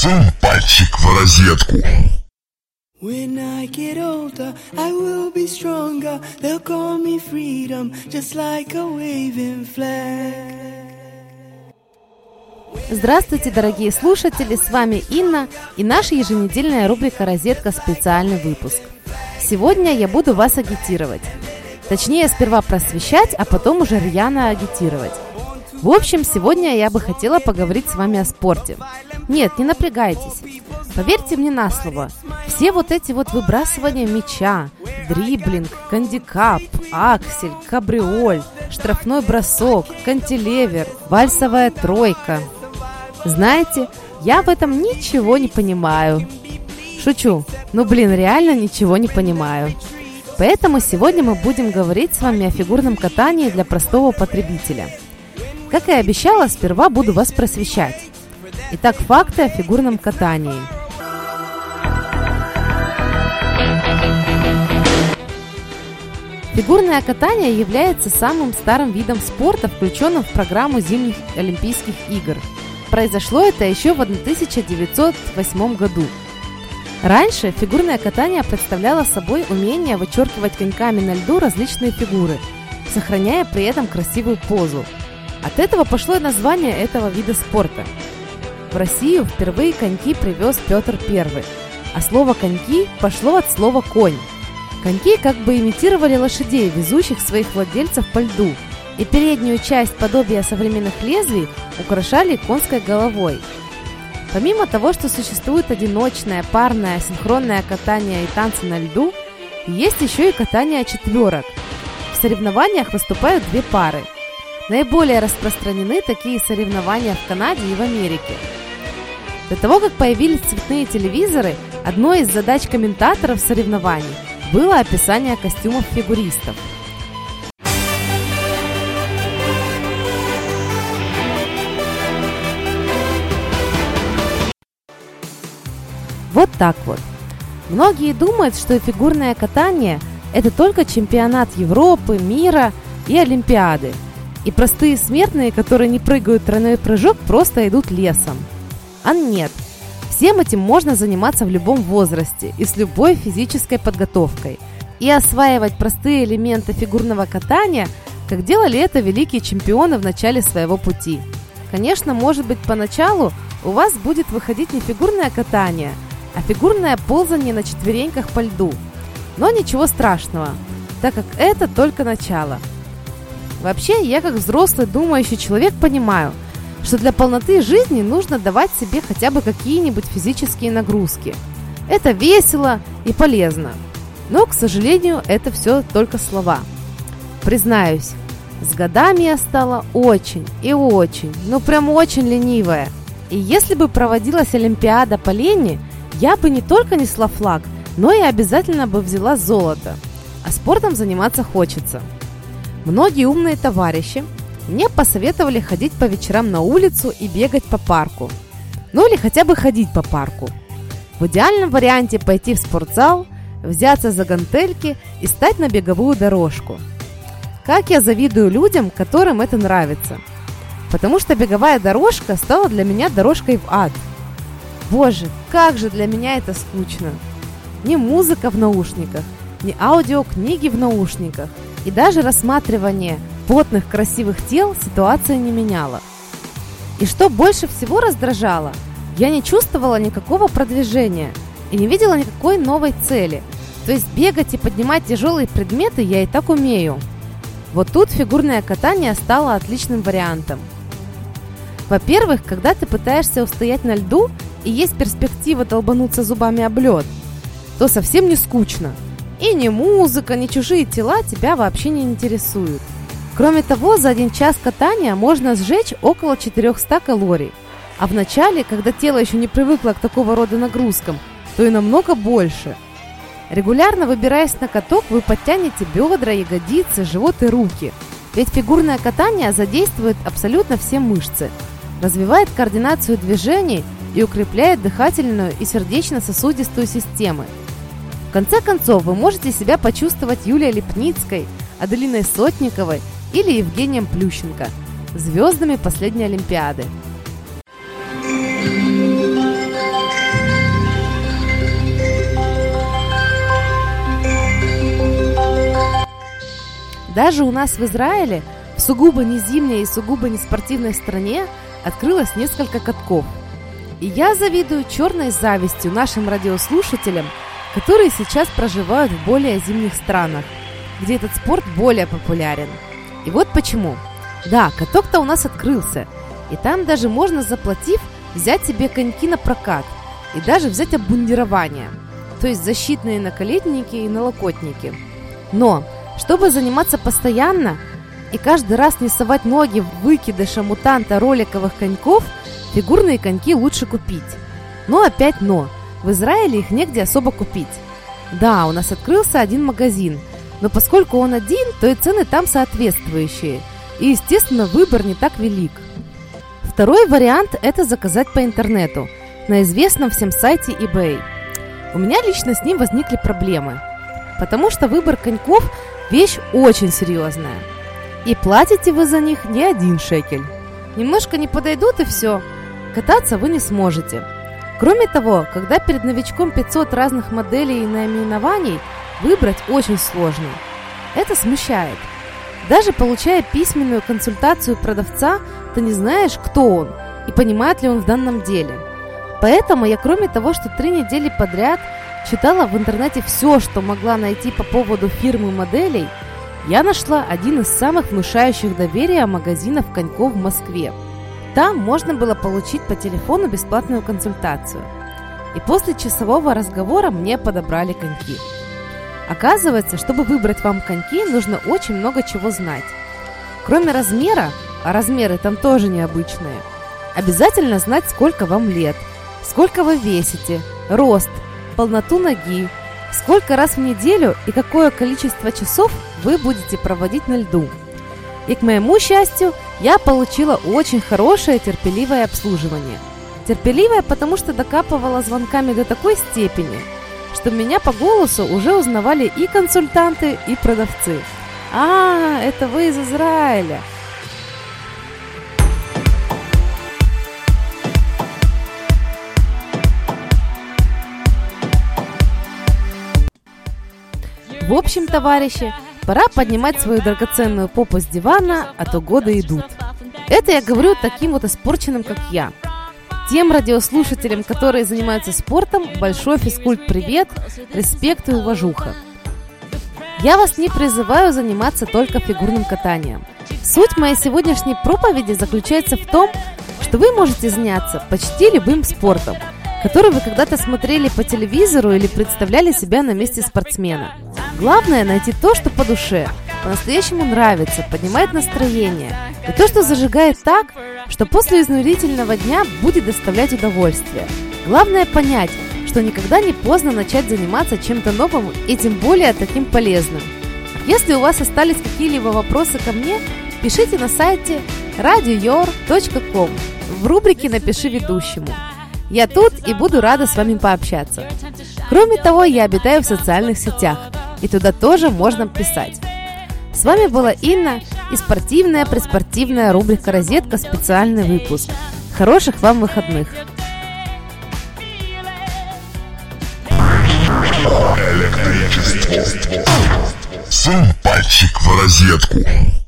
Засунь пальчик в розетку. When I get older, I will be stronger. They'll call me freedom, just like a waving flag. Здравствуйте, дорогие слушатели, с вами Инна и наша еженедельная рубрика «Розетка. Специальный выпуск». Сегодня я буду вас агитировать. Точнее, сперва просвещать, а потом уже рьяно агитировать. В общем, сегодня я бы хотела поговорить с вами о спорте. Нет, не напрягайтесь. Поверьте мне на слово, все вот эти вот выбрасывания мяча, дриблинг, кандикап, аксель, кабриоль, штрафной бросок, кантилевер, вальсовая тройка. Знаете, я в этом ничего не понимаю. Шучу. Ну блин, реально ничего не понимаю. Поэтому сегодня мы будем говорить с вами о фигурном катании для простого потребителя – как и обещала, сперва буду вас просвещать. Итак, факты о фигурном катании. Фигурное катание является самым старым видом спорта, включенным в программу зимних Олимпийских игр. Произошло это еще в 1908 году. Раньше фигурное катание представляло собой умение вычеркивать коньками на льду различные фигуры, сохраняя при этом красивую позу – от этого пошло и название этого вида спорта. В Россию впервые коньки привез Петр I, а слово «коньки» пошло от слова «конь». Коньки как бы имитировали лошадей, везущих своих владельцев по льду, и переднюю часть подобия современных лезвий украшали конской головой. Помимо того, что существует одиночное, парное, синхронное катание и танцы на льду, есть еще и катание четверок. В соревнованиях выступают две пары – Наиболее распространены такие соревнования в Канаде и в Америке. До того, как появились цветные телевизоры, одной из задач комментаторов соревнований было описание костюмов фигуристов. Вот так вот. Многие думают, что фигурное катание – это только чемпионат Европы, мира и Олимпиады – и простые смертные, которые не прыгают тройной прыжок, просто идут лесом. А нет. Всем этим можно заниматься в любом возрасте и с любой физической подготовкой. И осваивать простые элементы фигурного катания, как делали это великие чемпионы в начале своего пути. Конечно, может быть, поначалу у вас будет выходить не фигурное катание, а фигурное ползание на четвереньках по льду. Но ничего страшного, так как это только начало – Вообще, я как взрослый думающий человек понимаю, что для полноты жизни нужно давать себе хотя бы какие-нибудь физические нагрузки. Это весело и полезно. Но, к сожалению, это все только слова. Признаюсь, с годами я стала очень и очень, ну прям очень ленивая. И если бы проводилась Олимпиада по лени, я бы не только несла флаг, но и обязательно бы взяла золото. А спортом заниматься хочется – Многие умные товарищи мне посоветовали ходить по вечерам на улицу и бегать по парку. Ну или хотя бы ходить по парку. В идеальном варианте пойти в спортзал, взяться за гантельки и стать на беговую дорожку. Как я завидую людям, которым это нравится. Потому что беговая дорожка стала для меня дорожкой в ад. Боже, как же для меня это скучно. Ни музыка в наушниках, ни аудиокниги в наушниках – и даже рассматривание потных красивых тел ситуация не меняла. И что больше всего раздражало, я не чувствовала никакого продвижения и не видела никакой новой цели. То есть бегать и поднимать тяжелые предметы я и так умею. Вот тут фигурное катание стало отличным вариантом. Во-первых, когда ты пытаешься устоять на льду и есть перспектива долбануться зубами об лед, то совсем не скучно – и ни музыка, ни чужие тела тебя вообще не интересуют. Кроме того, за один час катания можно сжечь около 400 калорий. А в начале, когда тело еще не привыкло к такого рода нагрузкам, то и намного больше. Регулярно выбираясь на каток, вы подтянете бедра, ягодицы, живот и руки. Ведь фигурное катание задействует абсолютно все мышцы, развивает координацию движений и укрепляет дыхательную и сердечно-сосудистую системы – в конце концов, вы можете себя почувствовать Юлией Лепницкой, Аделиной Сотниковой или Евгением Плющенко, звездами последней Олимпиады. Даже у нас в Израиле, в сугубо не зимней и сугубо не спортивной стране, открылось несколько катков. И я завидую черной завистью нашим радиослушателям – которые сейчас проживают в более зимних странах, где этот спорт более популярен. И вот почему. Да, каток-то у нас открылся, и там даже можно, заплатив, взять себе коньки на прокат и даже взять обмундирование, то есть защитные наколетники и налокотники. Но, чтобы заниматься постоянно и каждый раз не совать ноги в выкидыша мутанта роликовых коньков, фигурные коньки лучше купить. Но опять но, в Израиле их негде особо купить. Да, у нас открылся один магазин, но поскольку он один, то и цены там соответствующие. И, естественно, выбор не так велик. Второй вариант – это заказать по интернету на известном всем сайте eBay. У меня лично с ним возникли проблемы, потому что выбор коньков – вещь очень серьезная. И платите вы за них не один шекель. Немножко не подойдут и все. Кататься вы не сможете. Кроме того, когда перед новичком 500 разных моделей и наименований, выбрать очень сложно. Это смущает. Даже получая письменную консультацию продавца, ты не знаешь, кто он и понимает ли он в данном деле. Поэтому я, кроме того, что три недели подряд читала в интернете все, что могла найти по поводу фирмы моделей, я нашла один из самых внушающих доверия магазинов коньков в Москве. Там можно было получить по телефону бесплатную консультацию. И после часового разговора мне подобрали коньки. Оказывается, чтобы выбрать вам коньки, нужно очень много чего знать. Кроме размера, а размеры там тоже необычные, обязательно знать, сколько вам лет, сколько вы весите, рост, полноту ноги, сколько раз в неделю и какое количество часов вы будете проводить на льду. И к моему счастью, я получила очень хорошее терпеливое обслуживание. Терпеливое, потому что докапывала звонками до такой степени – что меня по голосу уже узнавали и консультанты, и продавцы. А, это вы из Израиля. В общем, товарищи, пора поднимать свою драгоценную попу с дивана, а то годы идут. Это я говорю таким вот испорченным, как я – тем радиослушателям, которые занимаются спортом, большой физкульт-привет, респект и уважуха. Я вас не призываю заниматься только фигурным катанием. Суть моей сегодняшней проповеди заключается в том, что вы можете заняться почти любым спортом, который вы когда-то смотрели по телевизору или представляли себя на месте спортсмена. Главное найти то, что по душе, по-настоящему нравится, поднимает настроение, и то, что зажигает так, что после изнурительного дня будет доставлять удовольствие. Главное понять, что никогда не поздно начать заниматься чем-то новым и тем более таким полезным. Если у вас остались какие-либо вопросы ко мне, пишите на сайте radioyor.com в рубрике «Напиши ведущему». Я тут и буду рада с вами пообщаться. Кроме того, я обитаю в социальных сетях, и туда тоже можно писать. С вами была Инна и спортивная преспортивная рубрика «Розетка. Специальный выпуск». Хороших вам выходных! Электричество. Сунь пальчик в розетку.